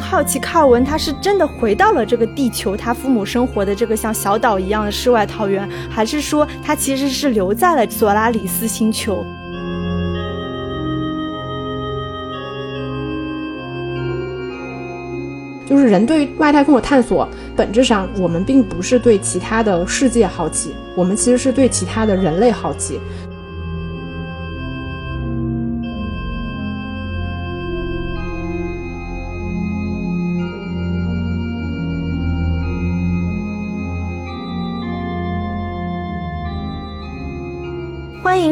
好奇卡尔文他是真的回到了这个地球，他父母生活的这个像小岛一样的世外桃源，还是说他其实是留在了索拉里斯星球？就是人对外太空的探索，本质上我们并不是对其他的世界好奇，我们其实是对其他的人类好奇。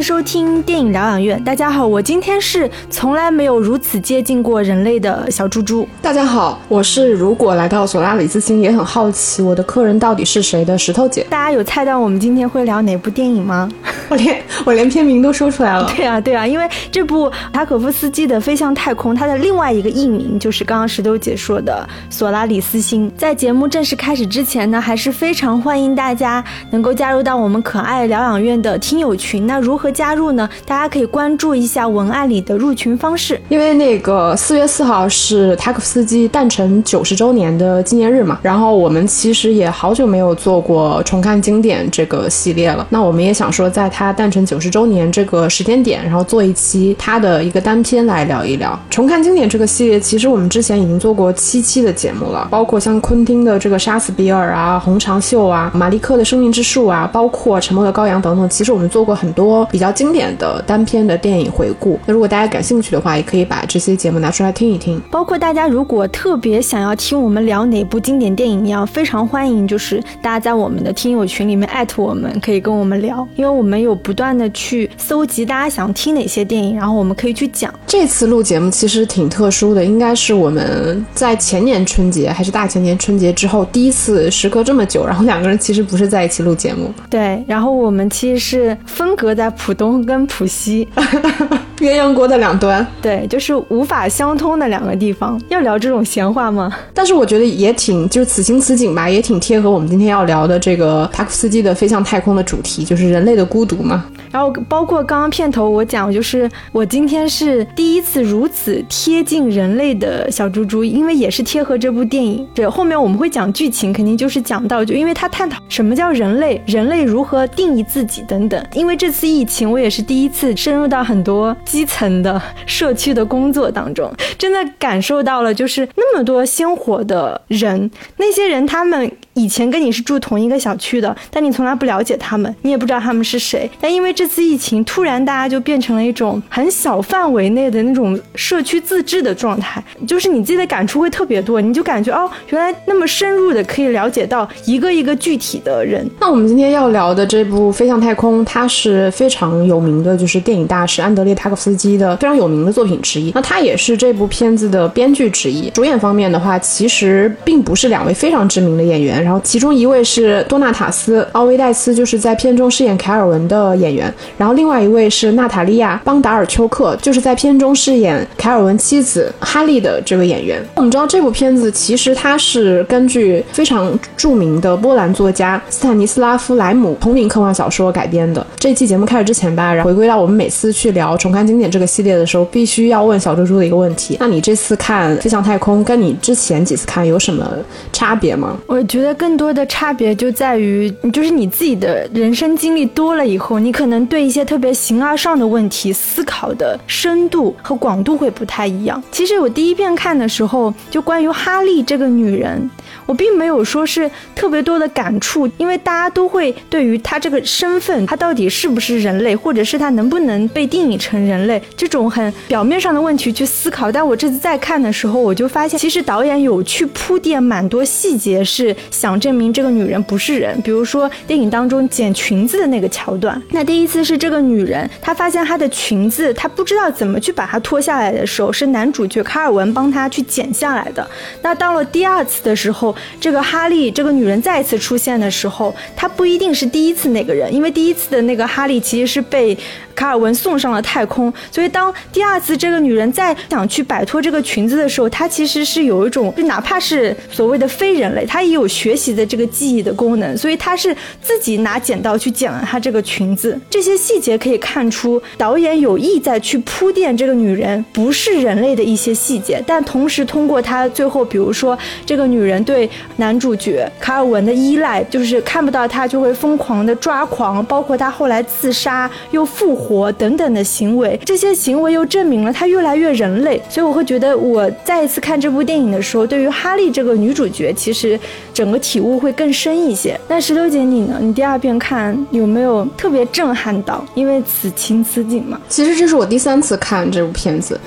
收听电影疗养院。大家好，我今天是从来没有如此接近过人类的小猪猪。大家好，我是如果来到索拉里斯星也很好奇我的客人到底是谁的石头姐。大家有猜到我们今天会聊哪部电影吗？我连我连片名都说出来了。对啊，对啊，因为这部塔可夫斯基的《飞向太空》，它的另外一个译名就是刚刚石头姐说的《索拉里斯星》。在节目正式开始之前呢，还是非常欢迎大家能够加入到我们可爱疗养院的听友群。那如何加入呢？大家可以关注一下文案里的入群方式。因为那个四月四号是塔可夫斯基诞辰九十周年的纪念日嘛，然后我们其实也好久没有做过重看经典这个系列了。那我们也想说，在他诞辰九十周年这个时间点，然后做一期他的一个单篇来聊一聊重看经典这个系列。其实我们之前已经做过七期的节目了，包括像昆汀的这个《杀死比尔》啊，《红长袖》啊，马利克的《生命之树》啊，包括《沉默的羔羊》等等。其实我们做过很多比较经典的单片的电影回顾。那如果大家感兴趣的话，也可以把这些节目拿出来听一听。包括大家如果特别想要听我们聊哪部经典电影一样，非常欢迎，就是大家在我们的听友群里面艾特我们，可以跟我们聊，因为我们有不断的去搜集大家想听哪些电影，然后我们可以去讲。这次录节目其实挺特殊的，应该是我们在前年春节还是大前年春节之后第一次时隔这么久，然后两个人其实不是在一起录节目。对，然后我们其实是分隔在浦东跟浦西。鸳鸯锅的两端，对，就是无法相通的两个地方。要聊这种闲话吗？但是我觉得也挺，就是此情此景吧，也挺贴合我们今天要聊的这个塔可夫斯基的飞向太空的主题，就是人类的孤独嘛。然后包括刚刚片头我讲，就是我今天是第一次如此贴近人类的小猪猪，因为也是贴合这部电影。这后面我们会讲剧情，肯定就是讲到，就因为他探讨什么叫人类，人类如何定义自己等等。因为这次疫情，我也是第一次深入到很多基层的社区的工作当中，真的感受到了，就是那么多鲜活的人，那些人他们以前跟你是住同一个小区的，但你从来不了解他们，你也不知道他们是谁，但因为这次疫情，突然大家就变成了一种很小范围内的那种社区自治的状态，就是你自己的感触会特别多，你就感觉哦，原来那么深入的可以了解到一个一个具体的人。那我们今天要聊的这部《飞向太空》，它是非常有名的，就是电影大师安德烈·塔可斯基的非常有名的作品之一。那他也是这部片子的编剧之一。主演方面的话，其实并不是两位非常知名的演员，然后其中一位是多纳塔斯·奥维戴斯，就是在片中饰演凯尔文的演员。然后另外一位是娜塔莉亚·邦达尔丘克，就是在片中饰演凯尔文妻子哈利的这位演员。我们知道这部片子其实它是根据非常著名的波兰作家斯坦尼斯拉夫·莱姆同名科幻小说改编的。这期节目开始之前吧，然后回归到我们每次去聊重看经典这个系列的时候，必须要问小猪猪的一个问题：那你这次看《飞向太空》跟你之前几次看有什么差别吗？我觉得更多的差别就在于，就是你自己的人生经历多了以后，你可能对一些特别形而上的问题思考的深度和广度会不太一样。其实我第一遍看的时候，就关于哈利这个女人，我并没有说是特别多的感触，因为大家都会对于她这个身份，她到底是不是人类，或者是她能不能被定义成人类这种很表面上的问题去思考。但我这次再看的时候，我就发现，其实导演有去铺垫蛮多细节，是想证明这个女人不是人。比如说电影当中剪裙子的那个桥段，那第一次是这个女人，她发现她的裙子，她不知道怎么去把它脱下来的时候，是男主角卡尔文帮她去剪下来的。那到了第二次的时候，这个哈利这个女人再次出现的时候，她不一定是第一次那个人，因为第一次的那个哈利其实是被卡尔文送上了太空，所以当第二次这个女人再想去摆脱这个裙子的时候，她其实是有一种，就哪怕是所谓的非人类，她也有学习的这个记忆的功能，所以她是自己拿剪刀去剪了她这个裙子。这些细节可以看出，导演有意在去铺垫这个女人不是人类的一些细节，但同时通过她最后，比如说这个女人对男主角卡尔文的依赖，就是看不到他就会疯狂的抓狂，包括他后来自杀又复活等等的行为，这些行为又证明了他越来越人类。所以我会觉得，我再一次看这部电影的时候，对于哈利这个女主角，其实整个体悟会更深一些。那石榴姐你呢？你第二遍看有没有特别震撼到？因为此情此景嘛。其实这是我第三次看这部片子。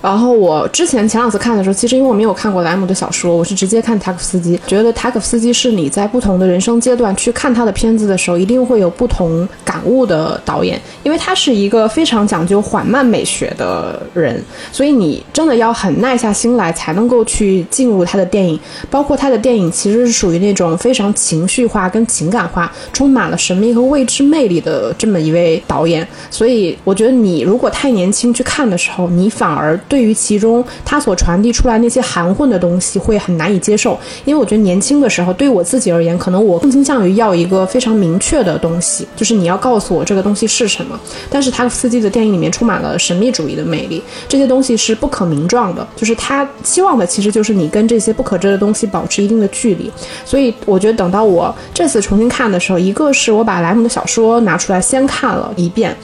然后我之前前两次看的时候，其实因为我没有看过莱姆的小说，我是直接看塔可夫斯基。觉得塔可夫斯基是你在不同的人生阶段去看他的片子的时候，一定会有不同感悟的导演，因为他是一个非常讲究缓慢美学的人，所以你真的要很耐下心来才能够去进入他的电影。包括他的电影其实是属于那种非常情绪化跟情感化，充满了神秘和未知魅力的这么一位导演。所以我觉得你如果太年轻去看的时候，你反而。对于其中他所传递出来那些含混的东西会很难以接受，因为我觉得年轻的时候，对我自己而言，可能我更倾向于要一个非常明确的东西，就是你要告诉我这个东西是什么。但是塔可夫斯基的电影里面充满了神秘主义的魅力，这些东西是不可名状的，就是他期望的其实就是你跟这些不可知的东西保持一定的距离。所以我觉得等到我这次重新看的时候，一个是我把莱姆的小说拿出来先看了一遍。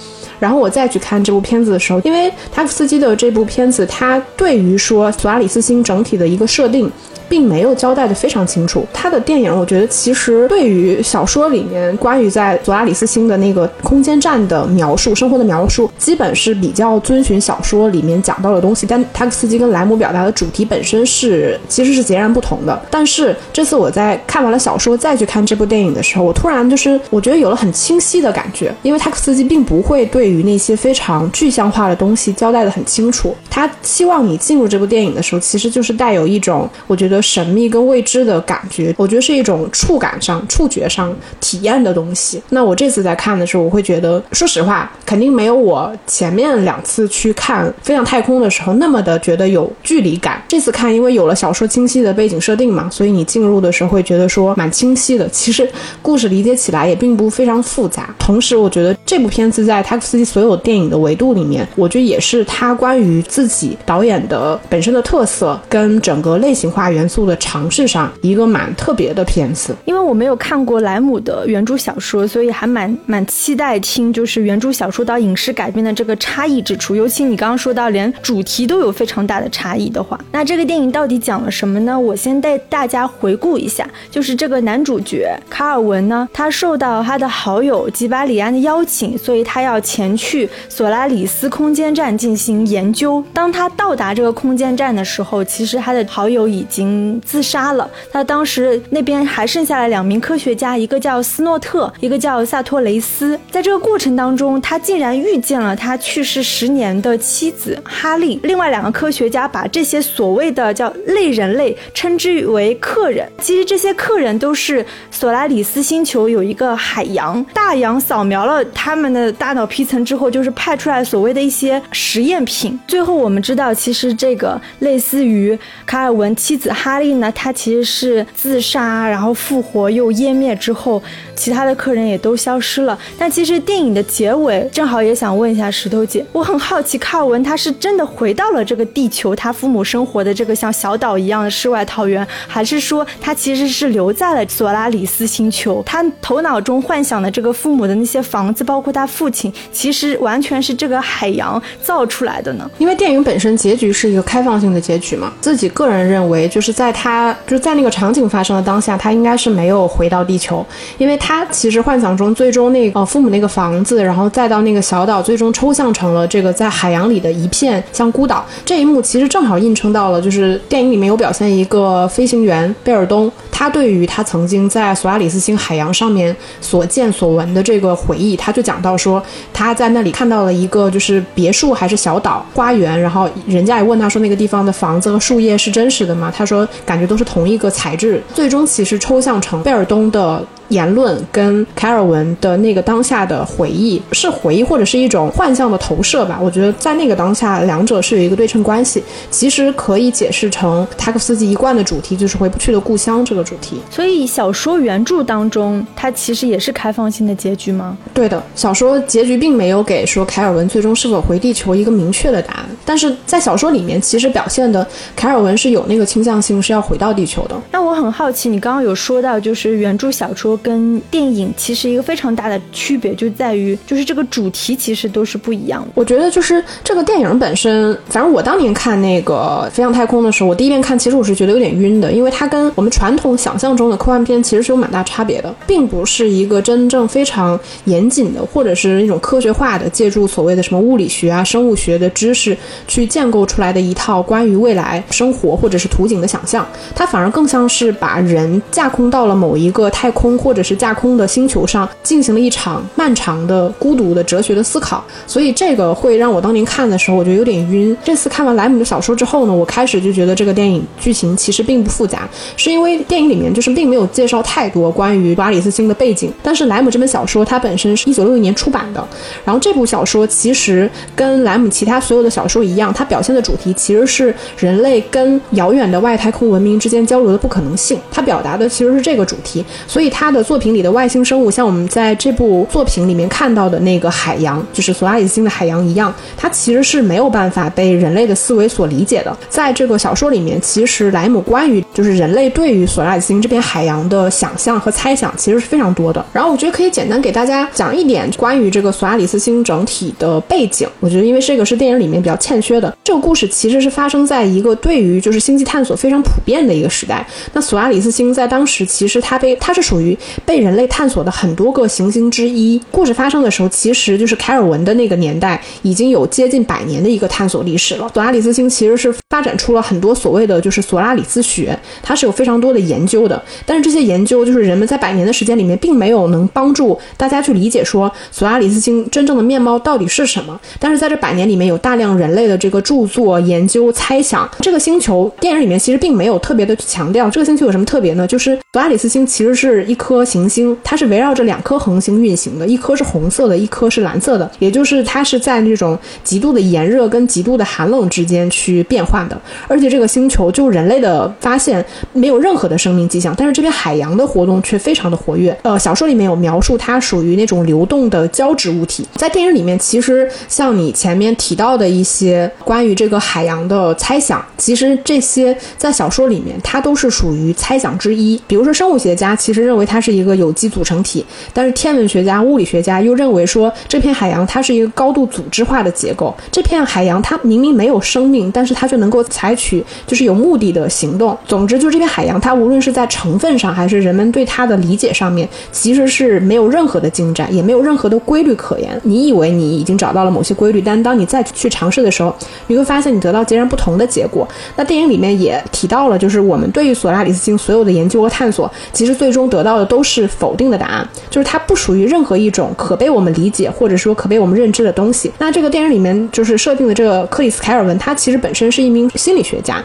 然后我再去看这部片子的时候，因为塔夫斯基的这部片子，它对于说索拉里斯星整体的一个设定。并没有交代的非常清楚。他的电影，我觉得其实对于小说里面关于在佐拉里斯星的那个空间站的描述、生活的描述，基本是比较遵循小说里面讲到的东西。但塔克斯基跟莱姆表达的主题本身是其实是截然不同的。但是这次我在看完了小说再去看这部电影的时候，我突然就是我觉得有了很清晰的感觉，因为塔克斯基并不会对于那些非常具象化的东西交代的很清楚。他希望你进入这部电影的时候，其实就是带有一种我觉得。神秘跟未知的感觉，我觉得是一种触感上、触觉上体验的东西。那我这次在看的时候，我会觉得，说实话，肯定没有我前面两次去看《飞向太空》的时候那么的觉得有距离感。这次看，因为有了小说清晰的背景设定嘛，所以你进入的时候会觉得说蛮清晰的。其实故事理解起来也并不非常复杂。同时，我觉得这部片子在塔克斯基所有电影的维度里面，我觉得也是他关于自己导演的本身的特色跟整个类型化元素。的尝试上一个蛮特别的片子，因为我没有看过莱姆的原著小说，所以还蛮蛮期待听就是原著小说到影视改编的这个差异之处。尤其你刚刚说到连主题都有非常大的差异的话，那这个电影到底讲了什么呢？我先带大家回顾一下，就是这个男主角卡尔文呢，他受到他的好友吉巴里安的邀请，所以他要前去索拉里斯空间站进行研究。当他到达这个空间站的时候，其实他的好友已经。嗯自杀了。他当时那边还剩下了两名科学家，一个叫斯诺特，一个叫萨托雷斯。在这个过程当中，他竟然遇见了他去世十年的妻子哈利。另外两个科学家把这些所谓的叫类人类称之为客人。其实这些客人都是索拉里斯星球有一个海洋，大洋扫描了他们的大脑皮层之后，就是派出来所谓的一些实验品。最后我们知道，其实这个类似于卡尔文妻子哈。利呢？他其实是自杀，然后复活又湮灭之后，其他的客人也都消失了。但其实电影的结尾，正好也想问一下石头姐，我很好奇，卡尔文他是真的回到了这个地球，他父母生活的这个像小岛一样的世外桃源，还是说他其实是留在了索拉里斯星球？他头脑中幻想的这个父母的那些房子，包括他父亲，其实完全是这个海洋造出来的呢？因为电影本身结局是一个开放性的结局嘛，自己个人认为就是在。他就在那个场景发生的当下，他应该是没有回到地球，因为他其实幻想中最终那个父母那个房子，然后再到那个小岛，最终抽象成了这个在海洋里的一片像孤岛。这一幕其实正好映衬到了，就是电影里面有表现一个飞行员贝尔东，他对于他曾经在索拉里斯星海洋上面所见所闻的这个回忆，他就讲到说他在那里看到了一个就是别墅还是小岛花园，然后人家也问他说那个地方的房子和树叶是真实的吗？他说。感觉都是同一个材质，最终其实抽象成贝尔东的。言论跟凯尔文的那个当下的回忆是回忆或者是一种幻象的投射吧？我觉得在那个当下，两者是有一个对称关系。其实可以解释成塔可夫斯基一贯的主题，就是回不去的故乡这个主题。所以小说原著当中，它其实也是开放性的结局吗？对的，小说结局并没有给说凯尔文最终是否回地球一个明确的答案。但是在小说里面，其实表现的凯尔文是有那个倾向性，是要回到地球的。那我很好奇，你刚刚有说到，就是原著小说。跟电影其实一个非常大的区别就在于，就是这个主题其实都是不一样的。我觉得就是这个电影本身，反正我当年看那个《飞向太空》的时候，我第一遍看，其实我是觉得有点晕的，因为它跟我们传统想象中的科幻片其实是有蛮大差别的，并不是一个真正非常严谨的，或者是那种科学化的，借助所谓的什么物理学啊、生物学的知识去建构出来的一套关于未来生活或者是图景的想象。它反而更像是把人架空到了某一个太空。或者是架空的星球上进行了一场漫长的、孤独的哲学的思考，所以这个会让我当年看的时候，我觉得有点晕。这次看完莱姆的小说之后呢，我开始就觉得这个电影剧情其实并不复杂，是因为电影里面就是并没有介绍太多关于瓦里斯星的背景。但是莱姆这本小说它本身是一九六一年出版的，然后这部小说其实跟莱姆其他所有的小说一样，它表现的主题其实是人类跟遥远的外太空文明之间交流的不可能性，它表达的其实是这个主题，所以它。的作品里的外星生物，像我们在这部作品里面看到的那个海洋，就是索拉里斯星的海洋一样，它其实是没有办法被人类的思维所理解的。在这个小说里面，其实莱姆关于就是人类对于索拉里斯星这片海洋的想象和猜想，其实是非常多的。然后我觉得可以简单给大家讲一点关于这个索拉里斯星整体的背景。我觉得因为这个是电影里面比较欠缺的。这个故事其实是发生在一个对于就是星际探索非常普遍的一个时代。那索拉里斯星在当时其实它被它是属于。被人类探索的很多个行星之一。故事发生的时候，其实就是凯尔文的那个年代，已经有接近百年的一个探索历史了。索拉里斯星其实是发展出了很多所谓的就是索拉里斯学，它是有非常多的研究的。但是这些研究就是人们在百年的时间里面，并没有能帮助大家去理解说索拉里斯星真正的面貌到底是什么。但是在这百年里面，有大量人类的这个著作、研究、猜想。这个星球电影里面其实并没有特别的去强调这个星球有什么特别呢？就是索拉里斯星其实是一颗颗行。星它是围绕着两颗恒星运行的，一颗是红色的，一颗是蓝色的，也就是它是在这种极度的炎热跟极度的寒冷之间去变换的。而且这个星球就人类的发现没有任何的生命迹象，但是这边海洋的活动却非常的活跃。呃，小说里面有描述它属于那种流动的胶质物体。在电影里面，其实像你前面提到的一些关于这个海洋的猜想，其实这些在小说里面它都是属于猜想之一。比如说生物学家其实认为它是一个有机组成体，但是天文学家、物理学家又认为说这片海洋它是一个高度组织化的结构。这片海洋它明明没有生命，但是它却能够采取就是有目的的行动。总之，就这片海洋，它无论是在成分上，还是人们对它的理解上面，其实是没有任何的进展，也没有任何的规律可言。你以为你已经找到了某些规律，但当你再去尝试的时候，你会发现你得到截然不同的结果。那电影里面也提到了，就是我们对于索拉里斯星所有的研究和探索，其实最终得到的都是。否定的答案就是它不属于任何一种可被我们理解或者说可被我们认知的东西。那这个电影里面就是设定的这个克里斯凯尔文，他其实本身是一名心理学家，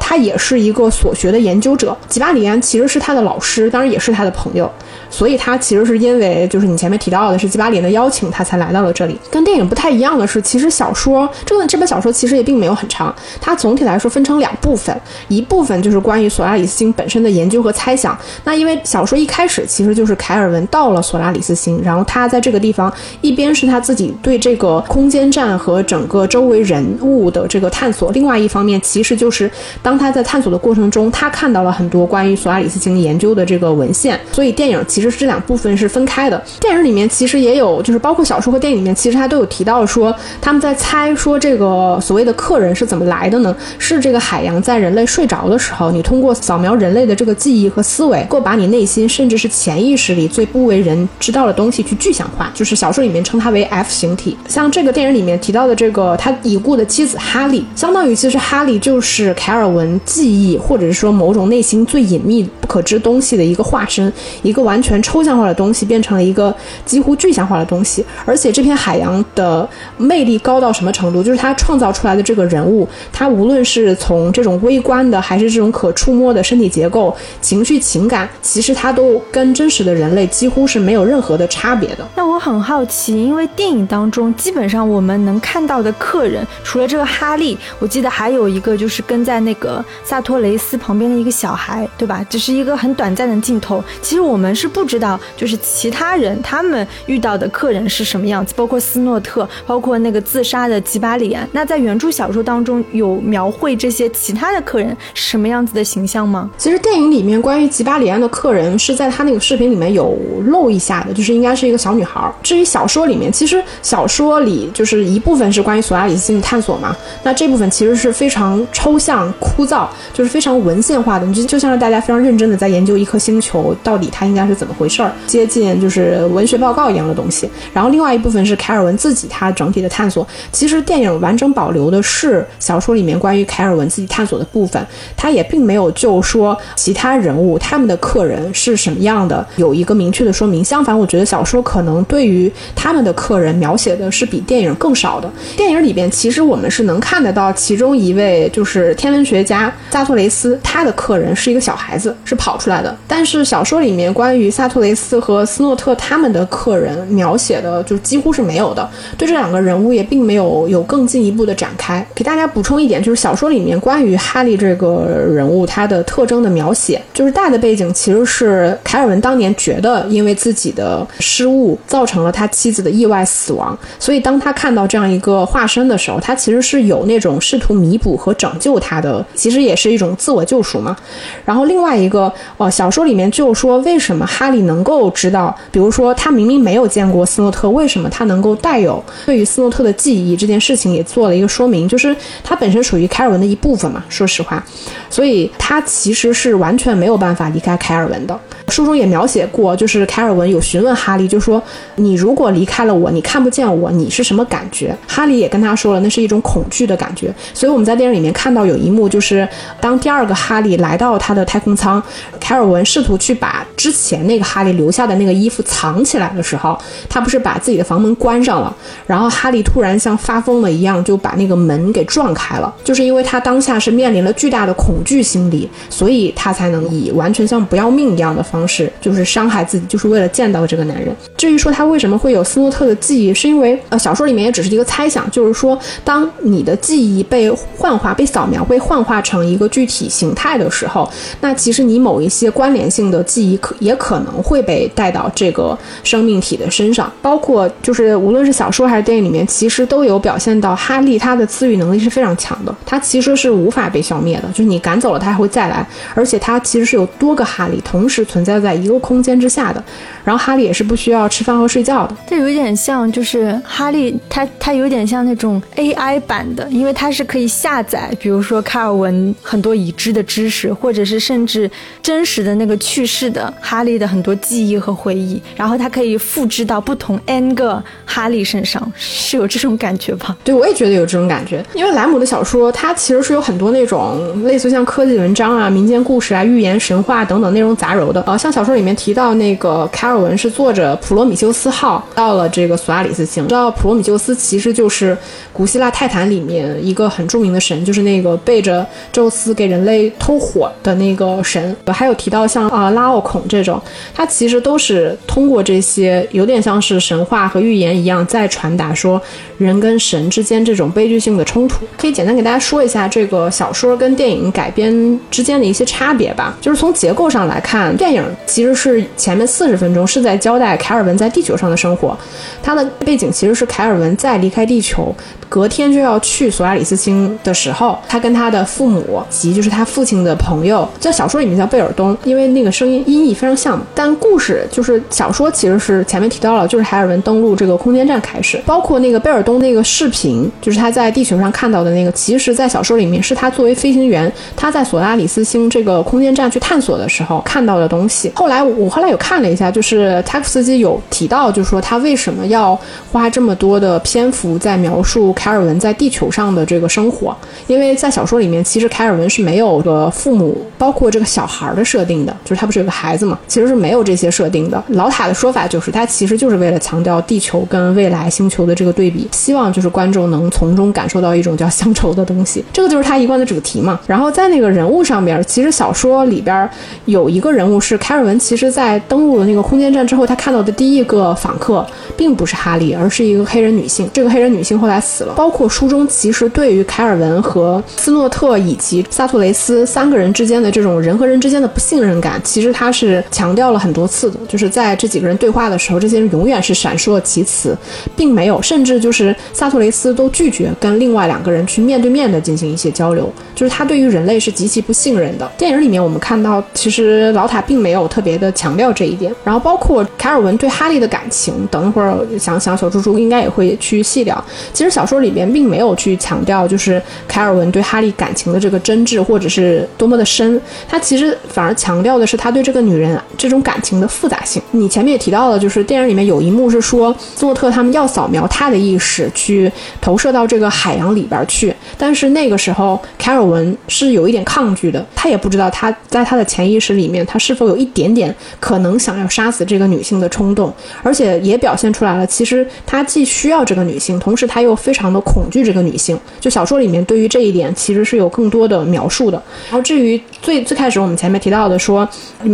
他也是一个所学的研究者。吉巴里安其实是他的老师，当然也是他的朋友。所以他其实是因为就是你前面提到的是吉巴里安的邀请，他才来到了这里。跟电影不太一样的是，其实小说这个这本小说其实也并没有很长，它总体来说分成两部分，一部分就是关于索拉里斯星本身的研究和猜想。那因为小说一开始其实就是凯尔文到了索拉里斯星，然后他在这个地方一边是他自己对这个空间站和整个周围人物的这个探索，另外一方面其实就是当他在探索的过程中，他看到了很多关于索拉里斯星研究的这个文献。所以电影其实。是这两部分是分开的。电影里面其实也有，就是包括小说和电影里面，其实他都有提到说，他们在猜说这个所谓的客人是怎么来的呢？是这个海洋在人类睡着的时候，你通过扫描人类的这个记忆和思维，够把你内心甚至这是潜意识里最不为人知道的东西去具象化。就是小说里面称它为 F 形体。像这个电影里面提到的这个他已故的妻子哈利，相当于其实哈利就是凯尔文记忆或者是说某种内心最隐秘不可知东西的一个化身，一个完全抽象化的东西变成了一个几乎具象化的东西。而且这片海洋的魅力高到什么程度？就是他创造出来的这个人物，他无论是从这种微观的，还是这种可触摸的身体结构、情绪情感，其实他都跟真实的人类几乎是没有任何的差别的。那我很好奇，因为电影当中基本上我们能看到的客人，除了这个哈利，我记得还有一个就是跟在那个萨托雷斯旁边的一个小孩，对吧？只是一个很短暂的镜头。其实我们是不知道，就是其他人他们遇到的客人是什么样子，包括斯诺特，包括那个自杀的吉巴里安。那在原著小说当中有描绘这些其他的客人是什么样子的形象吗？其实电影里面关于吉巴里安的客人是在他那个视频里面有露一下的，就是应该是一个小女孩。至于小说里面，其实小说里就是一部分是关于索拉里斯星的探索嘛，那这部分其实是非常抽象、枯燥，就是非常文献化的，就就像是大家非常认真的在研究一颗星球到底它应该是怎么回事儿，接近就是文学报告一样的东西。然后另外一部分是凯尔文自己他整体的探索。其实电影完整保留的是小说里面关于凯尔文自己探索的部分，他也并没有就说其他人物他们的客人是什么一样的有一个明确的说明。相反，我觉得小说可能对于他们的客人描写的是比电影更少的。电影里边其实我们是能看得到其中一位就是天文学家萨托雷斯，他的客人是一个小孩子，是跑出来的。但是小说里面关于萨托雷斯和斯诺特他们的客人描写的就几乎是没有的，对这两个人物也并没有有更进一步的展开。给大家补充一点，就是小说里面关于哈利这个人物他的特征的描写，就是大的背景其实是凯尔文当年觉得因为自己的失误造成了他妻子的意外死亡，所以当他看到这样一个化身的时候，他其实是有那种试图弥补和拯救他的，其实也是一种自我救赎嘛。然后另外一个，呃，小说里面就说为什么哈利能够知道，比如说他明明没有见过斯诺特，为什么他能够带有对于斯诺特的记忆这件事情也做了一个说明，就是他本身属于凯尔文的一部分嘛。说实话，所以他其实是完全没有办法离开凯尔文的。书中也描写过，就是凯尔文有询问哈利，就说你如果离开了我，你看不见我，你是什么感觉？哈利也跟他说了，那是一种恐惧的感觉。所以我们在电影里面看到有一幕，就是当第二个哈利来到他的太空舱，凯尔文试图去把之前那个哈利留下的那个衣服藏起来的时候，他不是把自己的房门关上了，然后哈利突然像发疯了一样就把那个门给撞开了，就是因为他当下是面临了巨大的恐惧心理，所以他才能以完全像不要命一样的方式，是就是伤害自己，就是为了见到这个男人。至于说他为什么会有斯诺特的记忆，是因为呃小说里面也只是一个猜想，就是说当你的记忆被幻化、被扫描、被幻化成一个具体形态的时候，那其实你某一些关联性的记忆可也可能会被带到这个生命体的身上，包括就是无论是小说还是电影里面，其实都有表现到哈利他的自愈能力是非常强的，他其实是无法被消灭的，就是你赶走了他还会再来，而且他其实是有多个哈利同时存在在一个空间之下的，然后哈利也是不需要吃饭和睡觉的。这有点像，就是哈利他他有点像那种 AI 版的，因为它是可以下载，比如说卡尔文很多已知的知识，或者是甚至真实的那个去世的哈利的很多记忆和回忆，然后它可以复制到不同 n 个哈利身上，是有这种感觉吧？对，我也觉得有这种感觉，因为莱姆的小说它其实是有很多那种类似像科技文章啊、民间故事啊、寓言神话等等内容杂糅的。呃，像小说里面提到那个凯尔文是坐着普罗米修斯号到了这个索阿里斯星，知道普罗米修斯其实就是古希腊泰坦里面一个很著名的神，就是那个背着宙斯给人类偷火的那个神。还有提到像啊、拉奥孔这种，它其实都是通过这些有点像是神话和寓言一样，在传达说人跟神之间这种悲剧性的冲突。可以简单给大家说一下这个小说跟电影改编之间的一些差别吧。就是从结构上来看，电影其实是前面四十分钟是在交代凯尔文在地球上的生活，它的背景其实是凯尔文在离开地球。隔天就要去索拉里斯星的时候，他跟他的父母及就是他父亲的朋友，在小说里面叫贝尔东，因为那个声音音译非常像。但故事就是小说其实是前面提到了，就是海尔文登陆这个空间站开始，包括那个贝尔东那个视频，就是他在地球上看到的那个，其实在小说里面是他作为飞行员，他在索拉里斯星这个空间站去探索的时候看到的东西。后来我后来有看了一下，就是塔夫斯基有提到，就是说他为什么要花这么多的篇幅在描述。凯尔文在地球上的这个生活，因为在小说里面，其实凯尔文是没有个父母，包括这个小孩的设定的，就是他不是有个孩子嘛，其实是没有这些设定的。老塔的说法就是，他其实就是为了强调地球跟未来星球的这个对比，希望就是观众能从中感受到一种叫乡愁的东西，这个就是他一贯的主题嘛。然后在那个人物上边，其实小说里边有一个人物是凯凯尔文，其实在登陆了那个空间站之后，他看到的第一个访客并不是哈利，而是一个黑人女性。这个黑人女性后来死了。包括书中其实对于凯尔文和斯诺特以及萨托雷斯三个人之间的这种人和人之间的不信任感，其实他是强调了很多次的。就是在这几个人对话的时候，这些人永远是闪烁其词，并没有，甚至就是萨托雷斯都拒绝跟另外两个人去面对面的进行一些交流。就是他对于人类是极其不信任的。电影里面我们看到，其实老塔并没有我特别的强调这一点。然后包括凯尔文对哈利的感情，等一会儿想想小猪猪应该也会去细聊。其实小说里边并没有去强调，就是凯尔文对哈利感情的这个真挚或者是多么的深。他其实反而强调的是他对这个女人这种感情的复杂性。你前面也提到了，就是电影里面有一幕是说斯诺特他们要扫描他的意识去投射到这个海洋里边去，但是那个时候凯尔。文是有一点抗拒的，他也不知道他在他的潜意识里面，他是否有一点点可能想要杀死这个女性的冲动，而且也表现出来了。其实他既需要这个女性，同时他又非常的恐惧这个女性。就小说里面对于这一点其实是有更多的描述的。然后至于最最开始我们前面提到的说，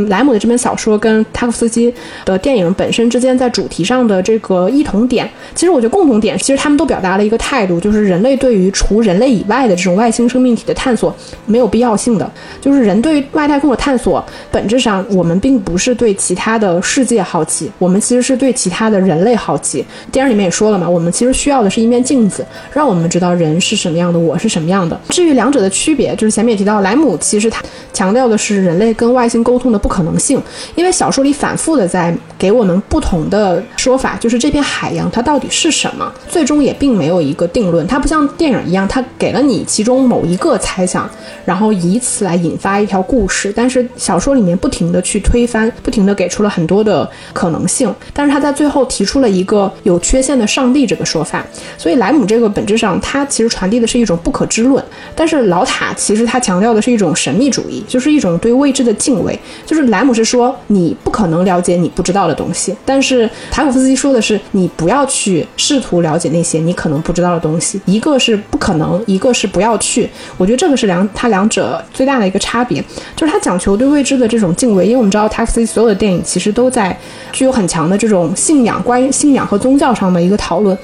莱姆的这本小说跟塔夫斯基的电影本身之间在主题上的这个异同点，其实我觉得共同点，其实他们都表达了一个态度，就是人类对于除人类以外的这种外星生命体的探。索没有必要性的，就是人对于外太空的探索，本质上我我们并不是对其他的世界好奇，我们其实是对其他的人类好奇。电影里面也说了嘛，我们其实需要的是一面镜子，让我们知道人是什么样的，我是什么样的。至于两者的区别，就是前面也提到，莱姆其实他强调的是人类跟外星沟通的不可能性，因为小说里反复的在给我们不同的说法，就是这片海洋它到底是什么，最终也并没有一个定论。它不像电影一样，它给了你其中某一个。猜想，然后以此来引发一条故事。但是小说里面不停的去推翻，不停的给出了很多的可能性。但是他在最后提出了一个有缺陷的上帝这个说法。所以莱姆这个本质上，他其实传递的是一种不可知论。但是老塔其实他强调的是一种神秘主义，就是一种对未知的敬畏。就是莱姆是说你不可能了解你不知道的东西，但是塔古夫斯基说的是你不要去试图了解那些你可能不知道的东西。一个是不可能，一个是不要去。我觉得这。个是两，他两者最大的一个差别，就是他讲求对未知的这种敬畏。因为我们知道，Taxi 所有的电影其实都在具有很强的这种信仰，关于信仰和宗教上的一个讨论。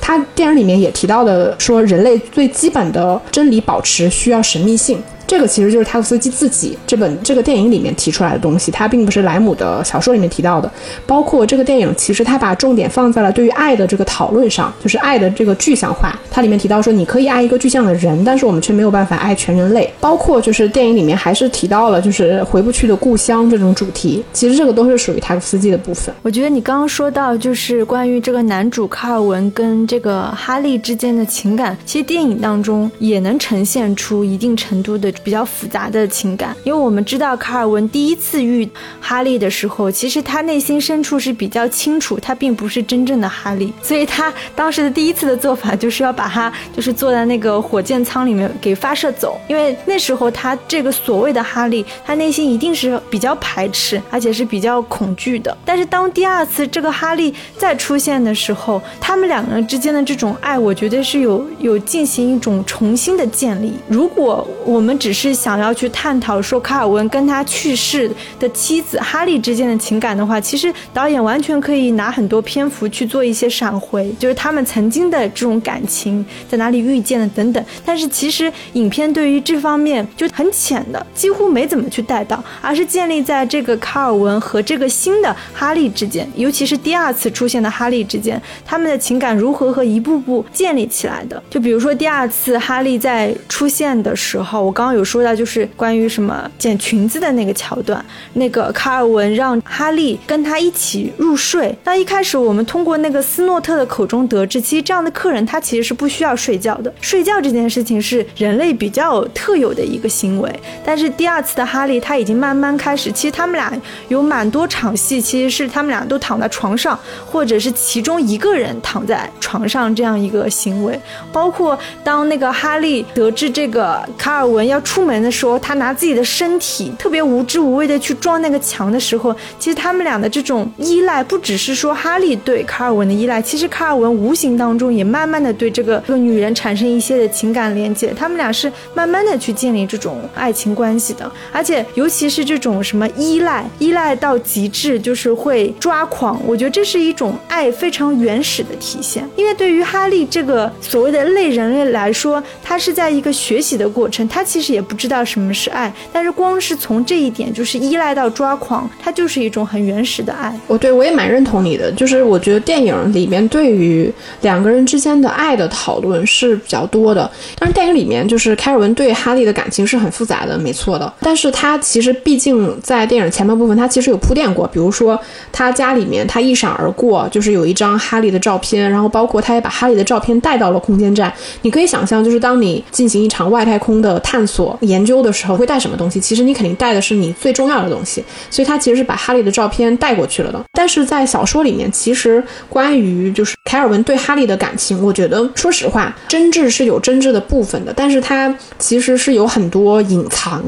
它电影里面也提到的，说人类最基本的真理保持需要神秘性。这个其实就是塔夫斯基自己这本这个电影里面提出来的东西，它并不是莱姆的小说里面提到的。包括这个电影，其实它把重点放在了对于爱的这个讨论上，就是爱的这个具象化。它里面提到说，你可以爱一个具象的人，但是我们却没有办法爱全人类。包括就是电影里面还是提到了就是回不去的故乡这种主题，其实这个都是属于塔夫斯基的部分。我觉得你刚刚说到就是关于这个男主卡尔文跟这个哈利之间的情感，其实电影当中也能呈现出一定程度的。比较复杂的情感，因为我们知道卡尔文第一次遇哈利的时候，其实他内心深处是比较清楚，他并不是真正的哈利，所以他当时的第一次的做法就是要把他就是坐在那个火箭舱里面给发射走，因为那时候他这个所谓的哈利，他内心一定是比较排斥，而且是比较恐惧的。但是当第二次这个哈利再出现的时候，他们两个人之间的这种爱，我觉得是有有进行一种重新的建立。如果我们只是想要去探讨说卡尔文跟他去世的妻子哈利之间的情感的话，其实导演完全可以拿很多篇幅去做一些闪回，就是他们曾经的这种感情在哪里遇见的等等。但是其实影片对于这方面就很浅的，几乎没怎么去带到，而是建立在这个卡尔文和这个新的哈利之间，尤其是第二次出现的哈利之间，他们的情感如何和一步步建立起来的。就比如说第二次哈利在出现的时候，我刚。有说到就是关于什么剪裙子的那个桥段，那个卡尔文让哈利跟他一起入睡。那一开始我们通过那个斯诺特的口中得知，其实这样的客人他其实是不需要睡觉的，睡觉这件事情是人类比较特有的一个行为。但是第二次的哈利他已经慢慢开始，其实他们俩有蛮多场戏，其实是他们俩都躺在床上，或者是其中一个人躺在床上这样一个行为。包括当那个哈利得知这个卡尔文要出门的时候，他拿自己的身体特别无知无畏的去撞那个墙的时候，其实他们俩的这种依赖，不只是说哈利对卡尔文的依赖，其实卡尔文无形当中也慢慢的对这个这个女人产生一些的情感连接，他们俩是慢慢的去建立这种爱情关系的，而且尤其是这种什么依赖，依赖到极致就是会抓狂，我觉得这是一种爱非常原始的体现，因为对于哈利这个所谓的类人类来说，他是在一个学习的过程，他其实也不知道什么是爱，但是光是从这一点就是依赖到抓狂，它就是一种很原始的爱。我对我也蛮认同你的，就是我觉得电影里面对于两个人之间的爱的讨论是比较多的，但是电影里面就是凯尔文对哈利的感情是很复杂的，没错的。但是他其实毕竟在电影前半部分，他其实有铺垫过，比如说他家里面他一闪而过，就是有一张哈利的照片，然后包括他也把哈利的照片带到了空间站。你可以想象，就是当你进行一场外太空的探索研究的时候，会带什么东西？其实你肯定带的是你最重要的东西，所以他其实是把哈利的照片带过去了的。但是在小说里面，其实关于就是凯尔文对哈利的感情，我觉得说实话，真挚是有真挚的部分的，但是他其实是有很多隐藏。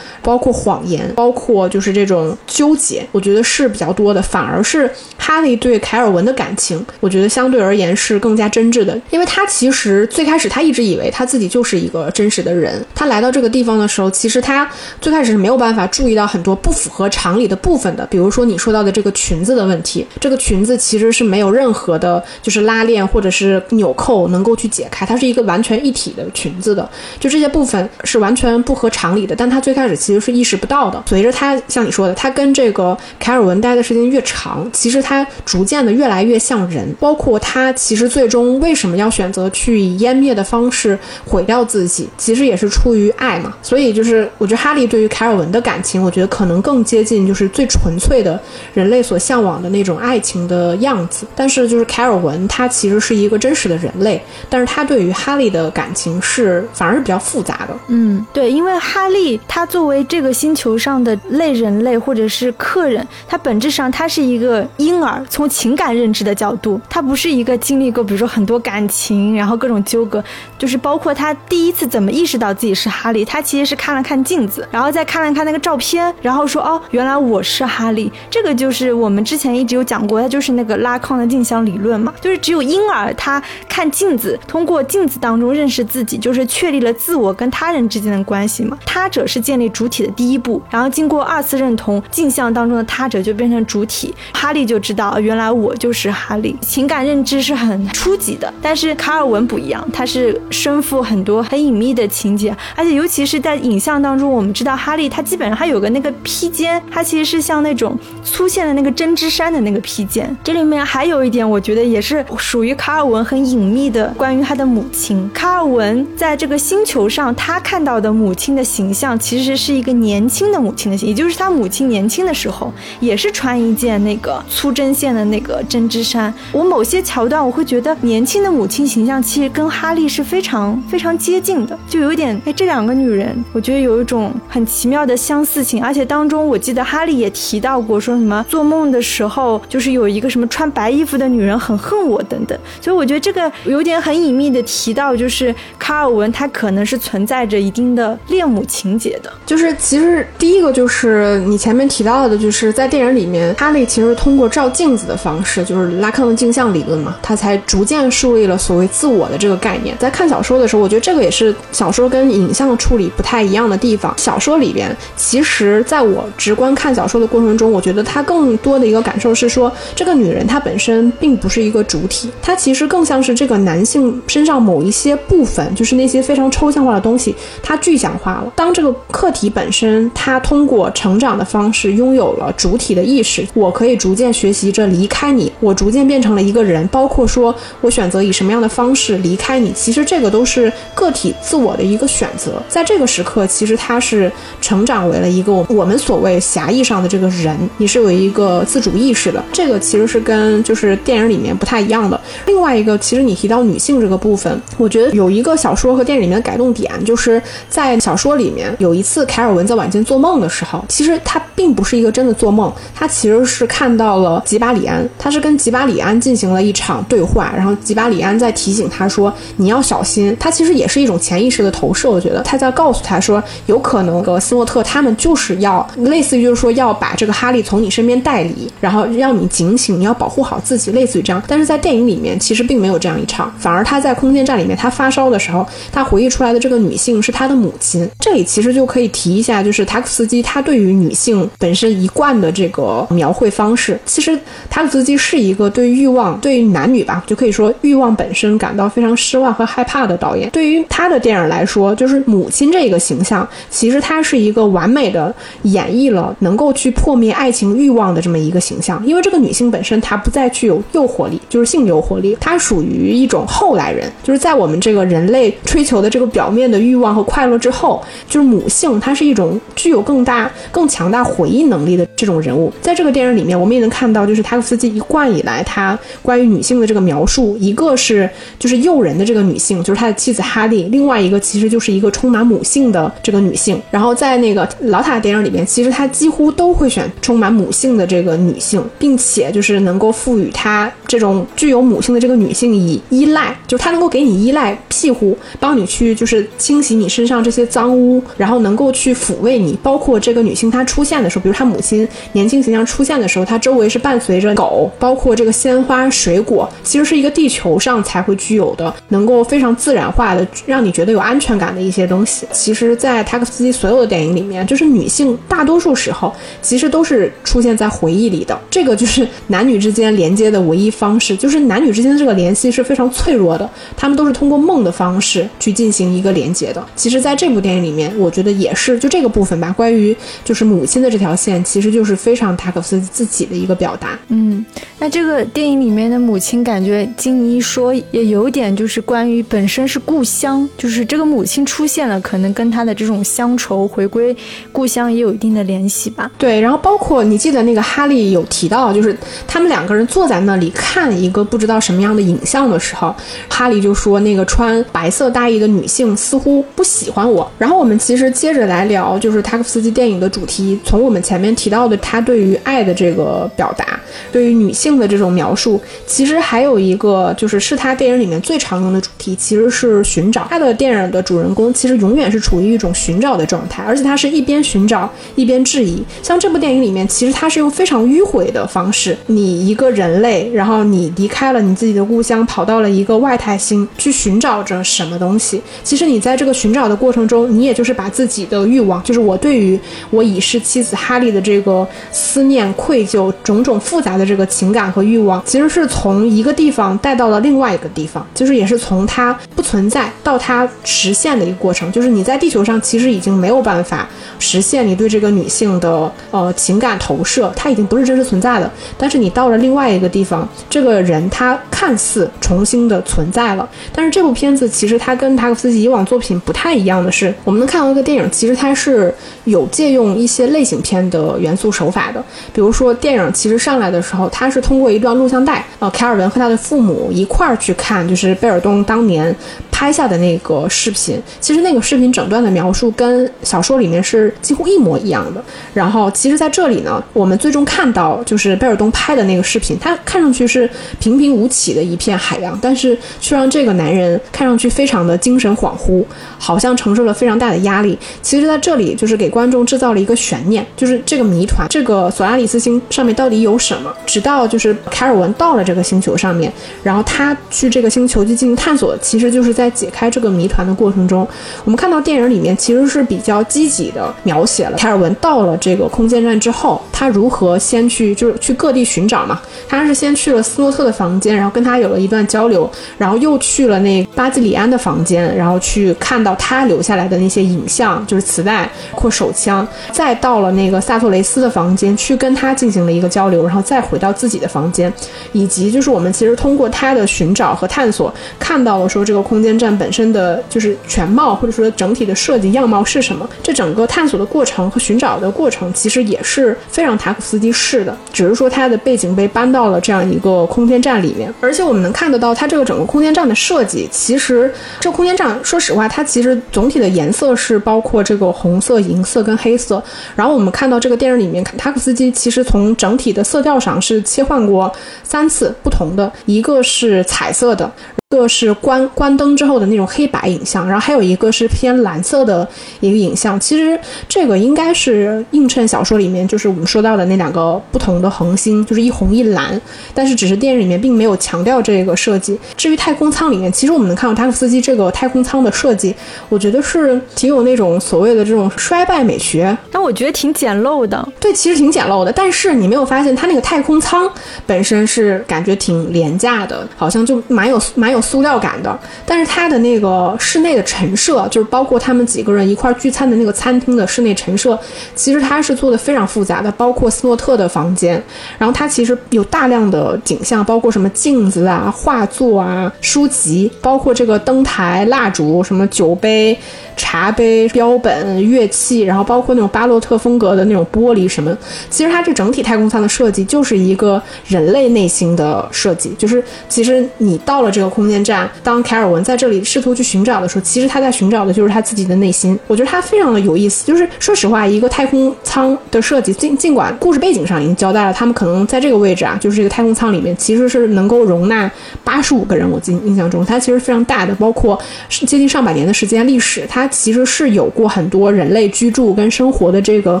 包括谎言，包括就是这种纠结，我觉得是比较多的。反而是哈利对凯尔文的感情，我觉得相对而言是更加真挚的，因为他其实最开始他一直以为他自己就是一个真实的人。他来到这个地地方的时候，其实他最开始是没有办法注意到很多不符合常理的部分的，比如说你说到的这个裙子的问题，这个裙子其实是没有任何的，就是拉链或者是纽扣能够去解开，它是一个完全一体的裙子的，就这些部分是完全不合常理的。但他最开始。其实是意识不到的。随着他像你说的，他跟这个凯尔文待的时间越长，其实他逐渐的越来越像人。包括他其实最终为什么要选择去以湮灭的方式毁掉自己，其实也是出于爱嘛。所以就是我觉得哈利对于凯尔文的感情，我觉得可能更接近就是最纯粹的人类所向往的那种爱情的样子。但是就是凯尔文他其实是一个真实的人类，但是他对于哈利的感情是反而是比较复杂的。嗯，对，因为哈利他作为这个星球上的类人类或者是客人，他本质上他是一个婴儿。从情感认知的角度，他不是一个经历过，比如说很多感情，然后各种纠葛，就是包括他第一次怎么意识到自己是哈利，他他其实是看了看镜子，然后再看了看那个照片，然后说哦，原来我是哈利。这个就是我们之前一直有讲过，它就是那个拉康的镜像理论嘛，就是只有婴儿他看镜子，通过镜子当中认识自己，就是确立了自我跟他人之间的关系嘛。他者是建立主。体的第一步，然后经过二次认同，镜像当中的他者就变成主体，哈利就知道原来我就是哈利。情感认知是很初级的，但是卡尔文不一样，他是身负很多很隐秘的情节，而且尤其其实在影像当中，我们知道哈利他基本上他有个那个披肩，它其实是像那种粗线的那个针织衫的那个披肩。这里面还有一点，我觉得也是属于卡尔文很隐秘的，关于他的母亲。卡尔文在这个星球上，他看到的母亲的形象其实是。一个年轻的母亲的形，也就是他母亲年轻的时候，也是穿一件那个粗针线的那个针织衫。我某些桥段，我会觉得年轻的母亲形象其实跟哈利是非常非常接近的，就有点哎，这两个女女人，我觉得有一种很奇妙的相似性。而且当中，我记得哈利也提到过，说什么做梦的时候，就是有一个什么穿白衣服的女人很恨我等等。所以我觉得这个有点很隐秘的提到，就是卡尔文他可能是存在着一定的恋母情节的，就是。其实第一个就是你前面提到的，就是在电影里面，哈利其实通过照镜子的方式，就是拉康的镜像理论嘛，他才逐渐树立了所谓自我的这个概念。在看小说的时候，我觉得这个也是小说跟影像处里不太一样的地方。小说里边，其实在我直观看小说的过程中，我觉得它更多的一个感受是说，这个女人她本身并不是一个主体，她其实更像是这个男性身上某一些部分，就是那些非常抽象化的东西，它具象化了。当这个客体。本身，它通过成长的方式拥有了主体的意识。我可以逐渐学习着离开你，我逐渐变成了一个人。包括说我选择以什么样的方式离开你，其实这个都是个体自我的一个选择。在这个时刻，其实他是成长为了一个我们所谓狭义上的这个人，你是有一个自主意识的。这个其实是跟就是电影里面不太一样。的。另外一个，其实你提到女性这个部分，我觉得有一个小说和电影里面的改动点，就是在小说里面有一次凯尔文在晚间做梦的时候，其实他并不是一个真的做梦，他其实是看到了吉巴里安，他是跟吉巴里安进行了一场对话，然后吉巴里安在提醒他说你要小心，他其实也是一种潜意识的投射，我觉得他在告诉他说有可能个斯诺特他们就是要类似于就是说要把这个哈利从你身边带离，然后让你警醒，你要保护好自己，类似于这样。但是在电影里面其实并没有这样一场，反而他在空间站里面他发烧的时候，他回忆出来的这个女性是他的母亲。这里其实就可以提一下，就是塔可斯基他对于女性本身一贯的这个描绘方式。其实塔可斯基是一个对欲望、对于男女吧，就可以说欲望本身感到非常失望和害怕的导演。对于他的电影来说，就是母亲这个形象，其实他是一个完美的演绎了能够去破灭爱情欲望的这么一个形象。因为这个女性本身她不再具有诱惑力，就是性诱惑力，她属于一种后来人，就是在我们这个人类追求的这个表面的欲望和快乐之后，就是母性，它是一种具有更大、更强大回忆能力的这种人物。在这个电影里面，我们也能看到，就是塔可夫斯基一贯以来他关于女性的这个描述，一个是就是诱人的这个女性，就是他的妻子哈利；另外一个其实就是一个充满母母性的这个女性。然后在那个老塔电影里面，其实他几乎都会选充满母性的这个女性，并且就是能够赋予她这种具有母性的这个女性以依赖，就是她能够给你依赖庇护，帮你去就是清洗你身上这些脏污，然后能够去抚慰你。包括这个女性她出现的时候，比如她母亲年轻形象出现的时候，她周围是伴随着狗，包括这个鲜花、水果，其实是一个地球上才会具有的，能够非常自然化的让你觉得有安全感的一些东西。其实，在塔可夫斯基所有的电影里面，就是女性大多数时候其实都是出现在回忆里的，这个就是男女之间连接的唯一方式，就是男女之间的这个联系是非常脆弱的，他们都是通过梦的方式去进行一个连接的。其实，在这部电影里面，我觉得也是就这个部分吧，关于就是母亲的这条线，其实就是非常塔可夫斯基自己的一个表达。嗯，那这个电影里面的母亲，感觉金妮说也有点就是关于本身是故乡，就是这个母亲出现了，可能跟他的这种乡愁回归故乡也有一定的联系吧。对，然后包括你记得那个哈利有提到，就是他们两个人坐在那里看一个不知道什么样的影像的时候，哈利就说那个穿白色大衣的女性似乎不喜欢我。然后我们其实接着来聊，就是塔可夫斯基电影的主题，从我们前面提到的他对于爱的这个表达，对于女性的这种描述，其实还有一个就是是他电影里面最常用的主题，其实是寻找。他的电影的主人公其实永永远是处于一种寻找的状态，而且他是一边寻找一边质疑。像这部电影里面，其实他是用非常迂回的方式，你一个人类，然后你离开了你自己的故乡，跑到了一个外太星去寻找着什么东西。其实你在这个寻找的过程中，你也就是把自己的欲望，就是我对于我已逝妻子哈利的这个思念、愧疚、种种复杂的这个情感和欲望，其实是从一个地方带到了另外一个地方，就是也是从它不存在到它实现的一个过程。就是你在地球上其实已经没有办法实现你对这个女性的呃情感投射，它已经不是真实存在的。但是你到了另外一个地方，这个人他看似重新的存在了。但是这部片子其实它跟塔可夫斯基以往作品不太一样的是，我们能看到一个电影，其实它是有借用一些类型片的元素手法的。比如说电影其实上来的时候，它是通过一段录像带，呃，凯尔文和他的父母一块儿去看，就是贝尔东当年拍下的那个视频。其实那个视视频整段的描述跟小说里面是几乎一模一样的。然后其实在这里呢，我们最终看到就是贝尔东拍的那个视频，它看上去是平平无奇的一片海洋，但是却让这个男人看上去非常的精神恍惚，好像承受了非常大的压力。其实在这里就是给观众制造了一个悬念，就是这个谜团，这个索拉里斯星上面到底有什么？直到就是凯尔文到了这个星球上面，然后他去这个星球去进行探索，其实就是在解开这个谜团的过程中，我们看看到电影里面其实是比较积极的描写了凯尔文到了这个空间站之后，他如何先去就是去各地寻找嘛。他是先去了斯诺特的房间，然后跟他有了一段交流，然后又去了那巴基里安的房间，然后去看到他留下来的那些影像，就是磁带或手枪，再到了那个萨托雷斯的房间去跟他进行了一个交流，然后再回到自己的房间，以及就是我们其实通过他的寻找和探索，看到了说这个空间站本身的就是全貌，或者说整体的设计样貌是什么。这整个探索的过程和寻找的过程，其实也是非常塔可斯基式的，只是说它的背景被搬到了这样一个空间站里面。而且我们能看得到，它这个整个空间站的设计，其实这空间站，说实话，它其实总体的颜色是包括这个红色、银色跟黑色。然后我们看到这个电影里面，塔可斯基其实从整体的色调上是切换过三次不同的，一个是彩色的。一个是关关灯之后的那种黑白影像，然后还有一个是偏蓝色的一个影像。其实这个应该是映衬小说里面就是我们说到的那两个不同的恒星，就是一红一蓝。但是只是电影里面并没有强调这个设计。至于太空舱里面，其实我们能看到塔可夫斯基这个太空舱的设计，我觉得是挺有那种所谓的这种衰败美学。但我觉得挺简陋的。对，其实挺简陋的。但是你没有发现它那个太空舱本身是感觉挺廉价的，好像就蛮有蛮有。塑料感的，但是它的那个室内的陈设，就是包括他们几个人一块聚餐的那个餐厅的室内陈设，其实它是做的非常复杂的，包括斯诺特的房间，然后它其实有大量的景象，包括什么镜子啊、画作啊、书籍，包括这个灯台、蜡烛、什么酒杯。茶杯、标本、乐器，然后包括那种巴洛特风格的那种玻璃什么，其实它这整体太空舱的设计就是一个人类内心的设计。就是其实你到了这个空间站，当凯尔文在这里试图去寻找的时候，其实他在寻找的就是他自己的内心。我觉得他非常的有意思。就是说实话，一个太空舱的设计，尽尽管故事背景上已经交代了，他们可能在这个位置啊，就是这个太空舱里面其实是能够容纳八十五个人。我记印象中，它其实非常大的，包括接近上百年的时间历史，它。其实是有过很多人类居住跟生活的这个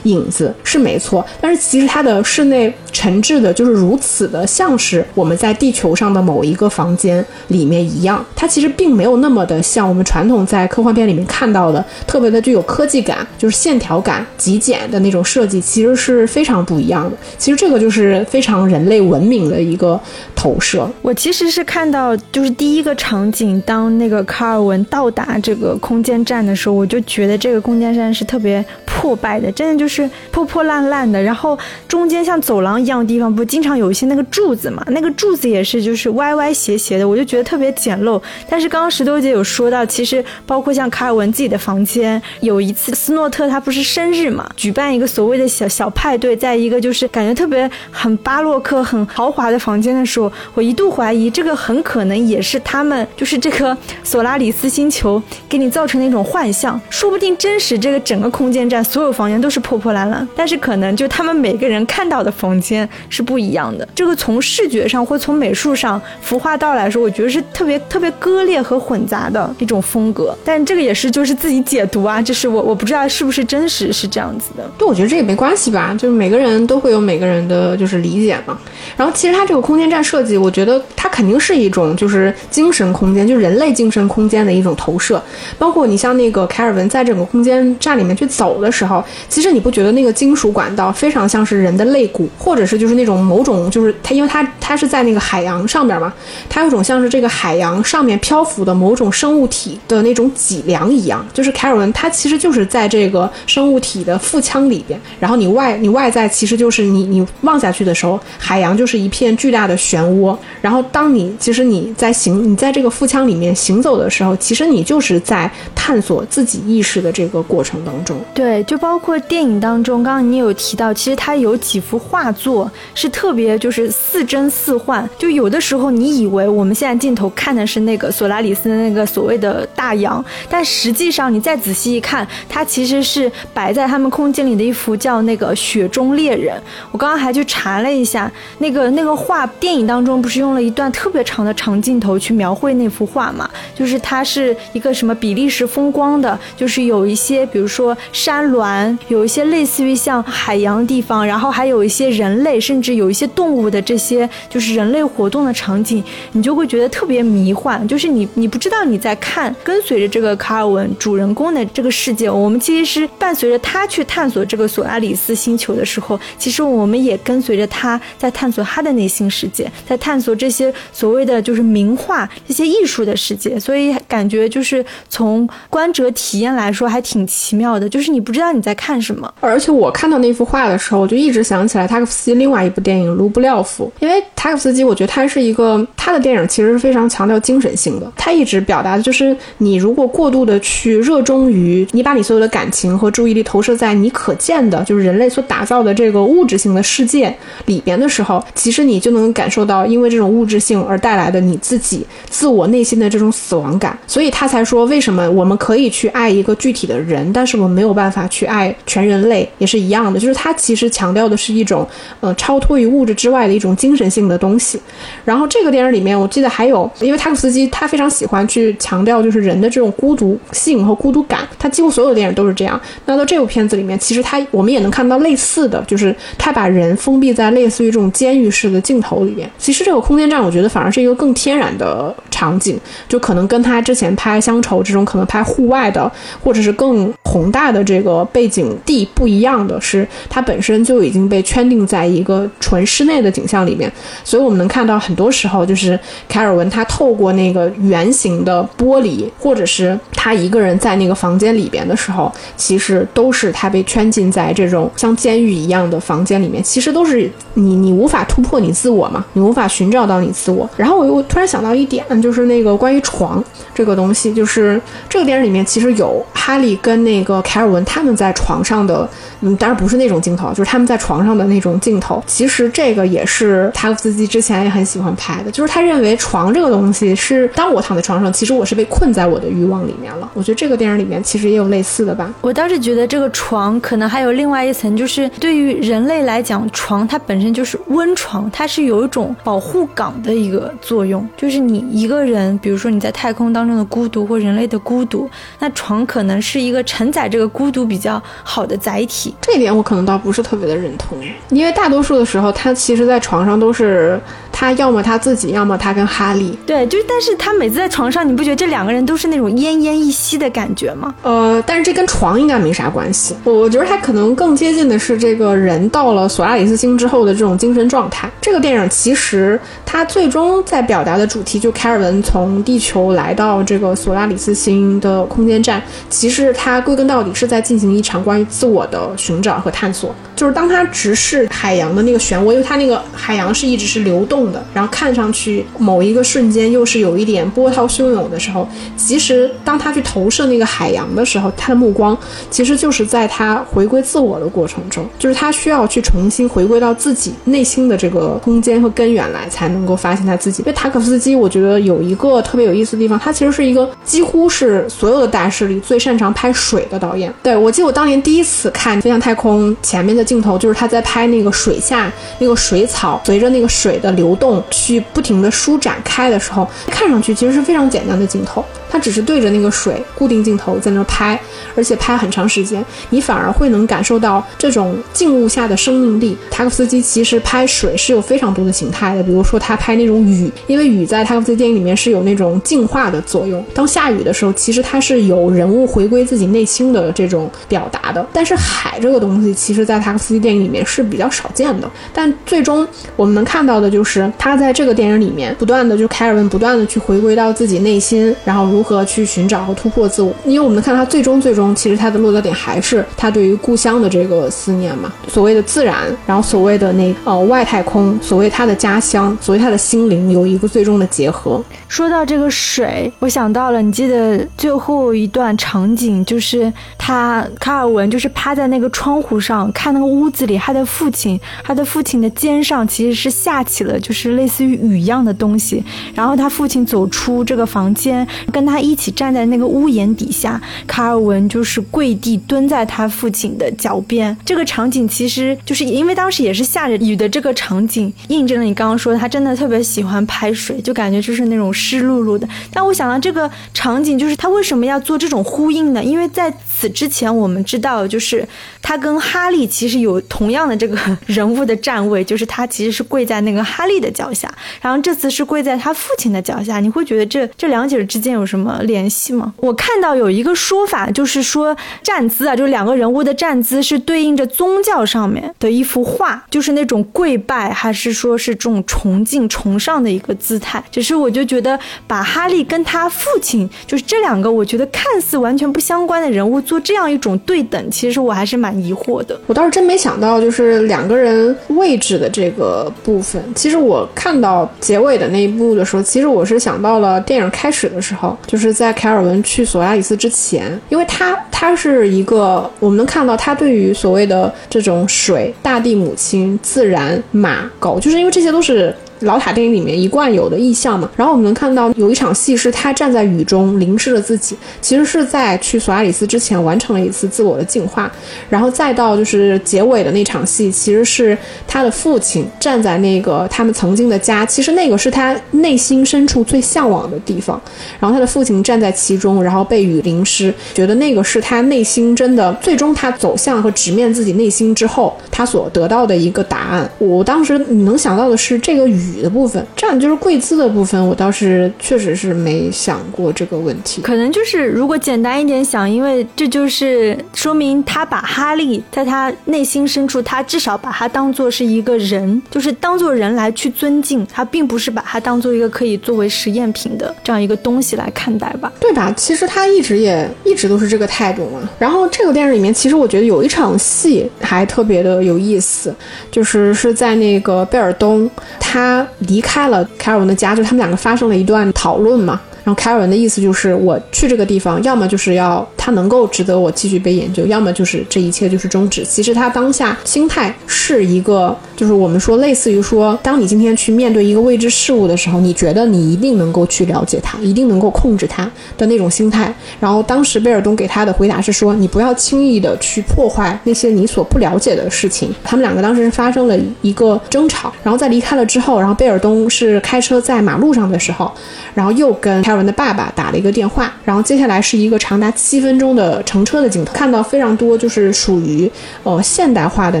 影子，是没错。但是其实它的室内陈置的就是如此的像是我们在地球上的某一个房间里面一样，它其实并没有那么的像我们传统在科幻片里面看到的特别的具有科技感，就是线条感极简的那种设计，其实是非常不一样的。其实这个就是非常人类文明的一个投射。我其实是看到就是第一个场景，当那个卡尔文到达这个空间。站的时候，我就觉得这个空间站是特别破败的，真的就是破破烂烂的。然后中间像走廊一样的地方，不经常有一些那个柱子嘛？那个柱子也是就是歪歪斜斜的，我就觉得特别简陋。但是刚刚石头姐有说到，其实包括像卡尔文自己的房间，有一次斯诺特他不是生日嘛，举办一个所谓的小小派对，在一个就是感觉特别很巴洛克、很豪华的房间的时候，我一度怀疑这个很可能也是他们就是这个索拉里斯星球给你造成的一种。幻象，说不定真实这个整个空间站所有房间都是破破烂烂，但是可能就他们每个人看到的房间是不一样的。这个从视觉上或从美术上服化道来说，我觉得是特别特别割裂和混杂的一种风格。但这个也是就是自己解读啊，就是我我不知道是不是真实是这样子的。对，我觉得这也没关系吧，就是每个人都会有每个人的就是理解嘛。然后其实它这个空间站设计，我觉得它肯定是一种就是精神空间，就人类精神空间的一种投射，包括你像。那个凯尔文在整个空间站里面去走的时候，其实你不觉得那个金属管道非常像是人的肋骨，或者是就是那种某种就是它，因为它它是在那个海洋上边嘛，它有种像是这这个海洋上面漂浮的某种生物体的那种脊梁一样。就是凯尔文他其实就是在这个生物体的腹腔里边，然后你外你外在其实就是你你望下去的时候，海洋就是一片巨大的漩涡。然后当你其实你在行你在这个腹腔里面行走的时候，其实你就是在。探索自己意识的这个过程当中，对，就包括电影当中，刚刚你有提到，其实它有几幅画作是特别就是似真似幻，就有的时候你以为我们现在镜头看的是那个索拉里斯的那个所谓的大洋，但实际上你再仔细一看，它其实是摆在他们空间里的一幅叫那个雪中猎人。我刚刚还去查了一下，那个那个画，电影当中不是用了一段特别长的长镜头去描绘那幅画嘛？就是它是一个什么比利时风。光的，就是有一些，比如说山峦，有一些类似于像海洋的地方，然后还有一些人类，甚至有一些动物的这些，就是人类活动的场景，你就会觉得特别迷幻，就是你你不知道你在看，跟随着这个卡尔文主人公的这个世界，我们其实是伴随着他去探索这个索拉里斯星球的时候，其实我们也跟随着他在探索他的内心世界，在探索这些所谓的就是名画这些艺术的世界，所以感觉就是从观者体验来说还挺奇妙的，就是你不知道你在看什么。而且我看到那幅画的时候，我就一直想起来塔可夫斯基另外一部电影《卢布廖夫》，因为塔可夫斯基，我觉得他是一个他的电影其实非常强调精神性的，他一直表达的就是你如果过度的去热衷于你把你所有的感情和注意力投射在你可见的，就是人类所打造的这个物质性的世界里边的时候，其实你就能感受到因为这种物质性而带来的你自己自我内心的这种死亡感，所以他才说为什么我们可以去爱一个具体的人，但是我们没有办法去爱全人类，也是一样的，就是他其实强调的是一种呃超脱于物质之外的一种精神性的东西。然后这个电影里面，我记得还有，因为塔可夫斯基他非常喜欢去强调就是人的这种孤独性和孤独感，他几乎所有的电影都是这样。那到这部片子里面，其实他我们也能看到类似的，就是他把人封闭在类似于这种监狱式的镜头里面。其实这个空间站，我觉得反而是一个更天然的场景，就可能跟他之前拍乡愁这种可能拍户外的，或者是更宏大的这个背景地不一样的是，它本身就已经被圈定在一个纯室内的景象里面，所以我们能看到很多时候就是凯尔文他透过那个圆形的玻璃，或者是他一个人在那个房间里边的时候，其实都是他被圈禁在这种像监狱一样的房间里面，其实都是你你无法突破你自我嘛，你无法寻找到你自我。然后我又突然想到一点，就是那个关于床这个东西，就是这个电影里面其实有哈利跟那个凯尔文他们在床上的，嗯，当然不是那种镜头，就是他们在床上的那种镜头。其实这个也是塔可夫斯基之前也很喜欢拍的，就是他认为床这个东西是当我躺在床上，其实我是被困在我的欲望里面了。我觉得这个电影里面其实也有类似的吧。我倒是觉得这个床可能还有另外一层，就是对于人类来讲，床它本身就是温床，它是有一种保护港的一个作用。就是你一个人，比如说你在太空当中的孤独或人类的孤独，那床可能是一个承载这个孤独比较好的载体。这一点我可能倒不是特别的认同，因为大多数的时候，他其实在床上都是他要么他自己，要么他跟哈利。对，就是但是他每次在床上，你不觉得这两个人都是那种奄奄一息的感觉吗？呃，但是这跟床应该没啥关系。我我觉得他可能更接近的是这个人到了索拉里斯星之后的这种精神状态。这个电影其实它最终在表达的主题，就凯尔文从地球来到这个索拉里斯星的空间站，其实他归根到底是在进行一场关于自我的寻找和探索。就是当他直视海洋的那个漩涡，因为他那个海洋是一直是流动的，然后看上去某一个瞬间又是有一点波涛汹涌的时候，其实当他去投射那个海洋的时候，他的目光其实就是在他回归自我的过程中，就是他需要去重新回归到自己内心的这个空间和根源来，才能够发现他自己。因为塔可夫斯基，我觉得有一个特别有意思的地方，他其实是一个几乎是所有的大师里最擅长拍水的导演。对我记得我当年第一次看《飞向太空》前面的镜头，就是他在拍那个水下那个水草随着那个水的流动去不停的舒展开的时候，看上去其实是非常简单的镜头，它只是对着那个水固定镜头在那拍，而且拍很长时间，你反而会能感受到这种静物下的生命力。塔可斯基其实拍水是有非常多的形态的，比如说他拍那种雨，因为雨在塔可夫斯基电影里面是有那种净化的作用。当下雨的时候，其实它是有人物回归自己内心的这种表达的。但是海这个东西，其实在塔可斯基电影里面是比较少见的。但最终我们能看到的就是他在这个电影里面不断的，就凯尔文不断的去回归到自己内心，然后如何去寻找和突破自我。因为我们看他最终最终，其实他的落脚点还是他对于故乡的这个思念嘛。所谓的自然，然后所谓的那呃外太空，所谓他的家乡，所谓他的心灵有一个最终的结合。说到这个水，我想到了，你记得最后一段场景，就是他卡尔文就是趴在那个窗户上看那个屋子里，他的父亲，他的父亲的肩上其实是下起了就是类似于雨一样的东西，然后他父亲走出这个房间，跟他一起站在那个屋檐底下，卡尔文就是跪地蹲在他父亲的脚边。这个场景其实就是因为当时也是下着雨的这个场景，印证了你刚刚说的，他真的特别喜欢拍水，就感觉就是那种湿漉漉的。但我想到这个场景，就是他为什么要做这种呼应呢？因为在此之前，我们知道就是他跟哈利其实有同样的这个人物的站位，就是他其实是跪在那个哈利的脚下，然后这次是跪在他父亲的脚下。你会觉得这这两者之间有什么联系吗？我看到有一个说法，就是说站姿啊，就两个人物的站姿是对应着宗教上面的一幅画，就是那种跪拜，还是说是这种崇敬、崇尚的一个姿态。只是我就觉得把哈利跟他父亲，就是这两个我觉得看似完全不相关的人物做这样一种对等，其实我还是蛮疑惑的。我倒是真没想到，就是两个人位置的这个部分。其实我我看到结尾的那一幕的时候，其实我是想到了电影开始的时候，就是在凯尔文去索亚里斯之前，因为他他是一个我们能看到他对于所谓的这种水、大地母亲、自然、马、狗，就是因为这些都是。老塔电影里面一贯有的意象嘛，然后我们能看到有一场戏是他站在雨中淋湿了自己，其实是在去索亚里斯之前完成了一次自我的净化，然后再到就是结尾的那场戏，其实是他的父亲站在那个他们曾经的家，其实那个是他内心深处最向往的地方，然后他的父亲站在其中，然后被雨淋湿，觉得那个是他内心真的最终他走向和直面自己内心之后，他所得到的一个答案。我当时你能想到的是这个雨。雨的部分，这样就是跪姿的部分，我倒是确实是没想过这个问题。可能就是如果简单一点想，因为这就是说明他把哈利在他内心深处，他至少把他当做是一个人，就是当做人来去尊敬他，并不是把他当做一个可以作为实验品的这样一个东西来看待吧？对吧？其实他一直也一直都是这个态度嘛。然后这个电视里面，其实我觉得有一场戏还特别的有意思，就是是在那个贝尔东他。离开了凯尔文的家，就他们两个发生了一段讨论嘛。然后凯尔文的意思就是，我去这个地方，要么就是要他能够值得我继续被研究，要么就是这一切就是终止。其实他当下心态是一个，就是我们说类似于说，当你今天去面对一个未知事物的时候，你觉得你一定能够去了解它，一定能够控制它的那种心态。然后当时贝尔东给他的回答是说，你不要轻易的去破坏那些你所不了解的事情。他们两个当时是发生了一个争吵，然后在离开了之后，然后贝尔东是开车在马路上的时候，然后又跟凯尔。的爸爸打了一个电话，然后接下来是一个长达七分中的乘车的镜头，看到非常多就是属于呃现代化的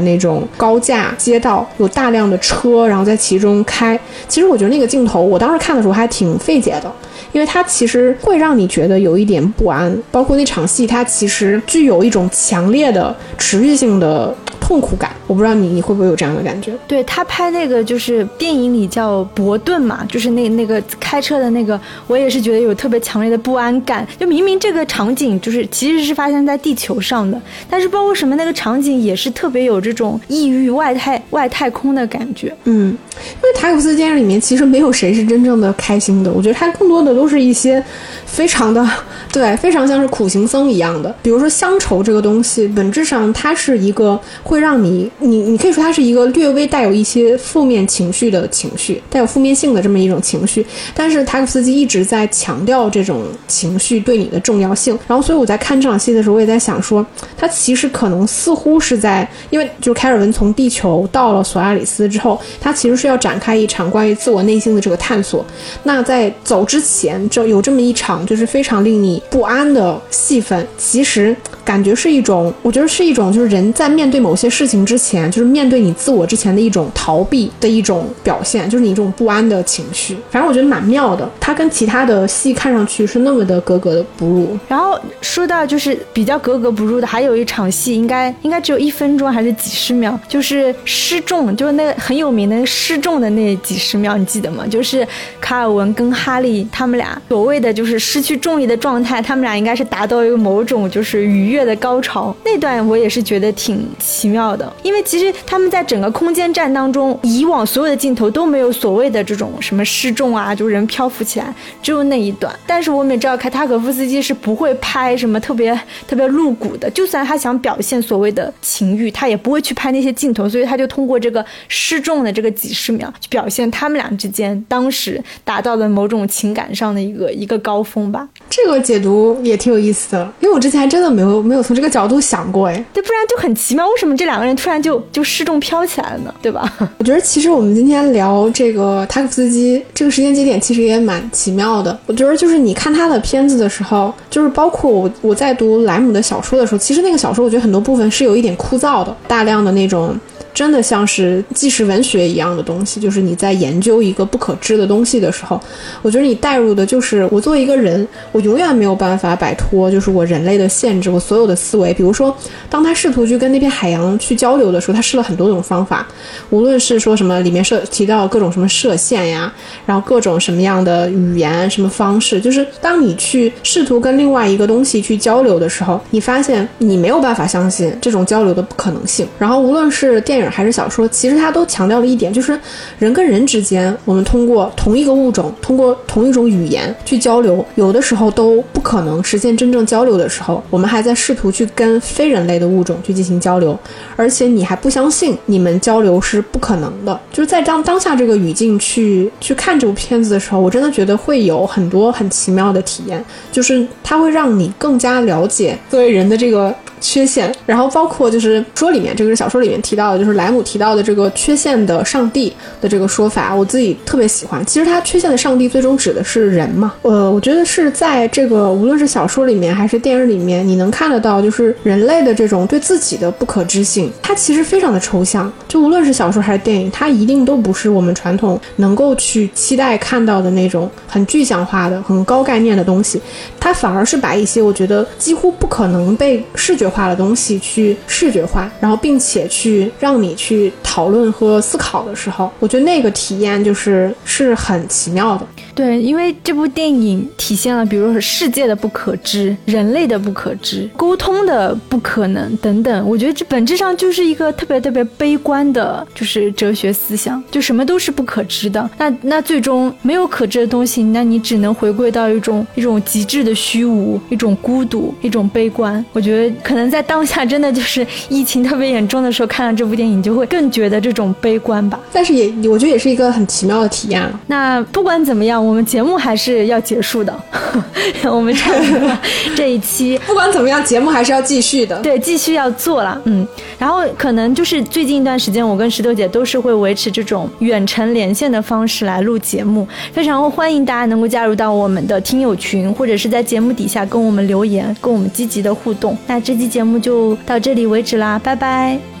那种高架街道，有大量的车，然后在其中开。其实我觉得那个镜头，我当时看的时候还挺费解的，因为它其实会让你觉得有一点不安，包括那场戏，它其实具有一种强烈的持续性的。痛苦感，我不知道你你会不会有这样的感觉？对他拍那个就是电影里叫伯顿嘛，就是那那个开车的那个，我也是觉得有特别强烈的不安感。就明明这个场景就是其实是发生在地球上的，但是不知道为什么那个场景也是特别有这种异域外太外太空的感觉。嗯，因为塔可夫电影里面其实没有谁是真正的开心的，我觉得他更多的都是一些非常的对，非常像是苦行僧一样的。比如说乡愁这个东西，本质上它是一个。会让你，你你可以说它是一个略微带有一些负面情绪的情绪，带有负面性的这么一种情绪。但是塔可夫斯基一直在强调这种情绪对你的重要性。然后，所以我在看这场戏的时候，我也在想说，他其实可能似乎是在，因为就是凯尔文从地球到了索亚里斯之后，他其实是要展开一场关于自我内心的这个探索。那在走之前，这有这么一场就是非常令你不安的戏份，其实感觉是一种，我觉得是一种，就是人在面对某些。事情之前，前就是面对你自我之前的一种逃避的一种表现，就是你一种不安的情绪。反正我觉得蛮妙的，它跟其他的戏看上去是那么的格格的不入。然后说到就是比较格格不入的，还有一场戏，应该应该只有一分钟还是几十秒，就是失重，就是那很有名的失重的那几十秒，你记得吗？就是卡尔文跟哈利他们俩所谓的就是失去重力的状态，他们俩应该是达到一个某种就是愉。悦的高潮，那段我也是觉得挺奇妙的。因为其实他们在整个空间站当中，以往所有的镜头都没有所谓的这种什么失重啊，就是人漂浮起来，只有那一段。但是我们也知道，凯塔可夫斯基是不会拍什么特别特别露骨的，就算他想表现所谓的情欲，他也不会去拍那些镜头，所以他就通过这个失重的这个几十秒，去表现他们俩之间当时达到了某种情感上的一个一个高峰吧。这个解读也挺有意思的，因为我之前还真的没有没有从这个角度想过，哎，对，不然就很奇妙，为什么这两个人突然就就就失重飘起来了呢？对吧？我觉得其实我们今天聊这个塔可夫斯基这个时间节点，其实也蛮奇妙的。我觉得就是你看他的片子的时候，就是包括我我在读莱姆的小说的时候，其实那个小说我觉得很多部分是有一点枯燥的，大量的那种。真的像是纪实文学一样的东西，就是你在研究一个不可知的东西的时候，我觉得你带入的就是我作为一个人，我永远没有办法摆脱就是我人类的限制，我所有的思维。比如说，当他试图去跟那片海洋去交流的时候，他试了很多种方法，无论是说什么里面设提到各种什么射线呀，然后各种什么样的语言什么方式，就是当你去试图跟另外一个东西去交流的时候，你发现你没有办法相信这种交流的不可能性。然后无论是电电影。还是小说，其实它都强调了一点，就是人跟人之间，我们通过同一个物种，通过同一种语言去交流，有的时候都不可能实现真正交流的时候，我们还在试图去跟非人类的物种去进行交流，而且你还不相信你们交流是不可能的。就是在当当下这个语境去去看这部片子的时候，我真的觉得会有很多很奇妙的体验，就是它会让你更加了解作为人的这个。缺陷，然后包括就是说里面这个是小说里面提到的，就是莱姆提到的这个缺陷的上帝的这个说法，我自己特别喜欢。其实他缺陷的上帝最终指的是人嘛？呃，我觉得是在这个无论是小说里面还是电影里面，你能看得到，就是人类的这种对自己的不可知性，它其实非常的抽象。就无论是小说还是电影，它一定都不是我们传统能够去期待看到的那种很具象化的、很高概念的东西，它反而是把一些我觉得几乎不可能被视觉。化的东西去视觉化，然后并且去让你去讨论和思考的时候，我觉得那个体验就是是很奇妙的。对，因为这部电影体现了，比如说世界的不可知、人类的不可知、沟通的不可能等等。我觉得这本质上就是一个特别特别悲观的，就是哲学思想，就什么都是不可知的。那那最终没有可知的东西，那你只能回归到一种一种极致的虚无，一种孤独，一种悲观。我觉得可能。在当下，真的就是疫情特别严重的时候，看了这部电影，就会更觉得这种悲观吧。但是也，我觉得也是一个很奇妙的体验。那不管怎么样，我们节目还是要结束的。我们差不多这一期，不管怎么样，节目还是要继续的。对，继续要做了。嗯，然后可能就是最近一段时间，我跟石头姐都是会维持这种远程连线的方式来录节目。非常欢迎大家能够加入到我们的听友群，或者是在节目底下跟我们留言，跟我们积极的互动。那这期节。节目就到这里为止啦，拜拜。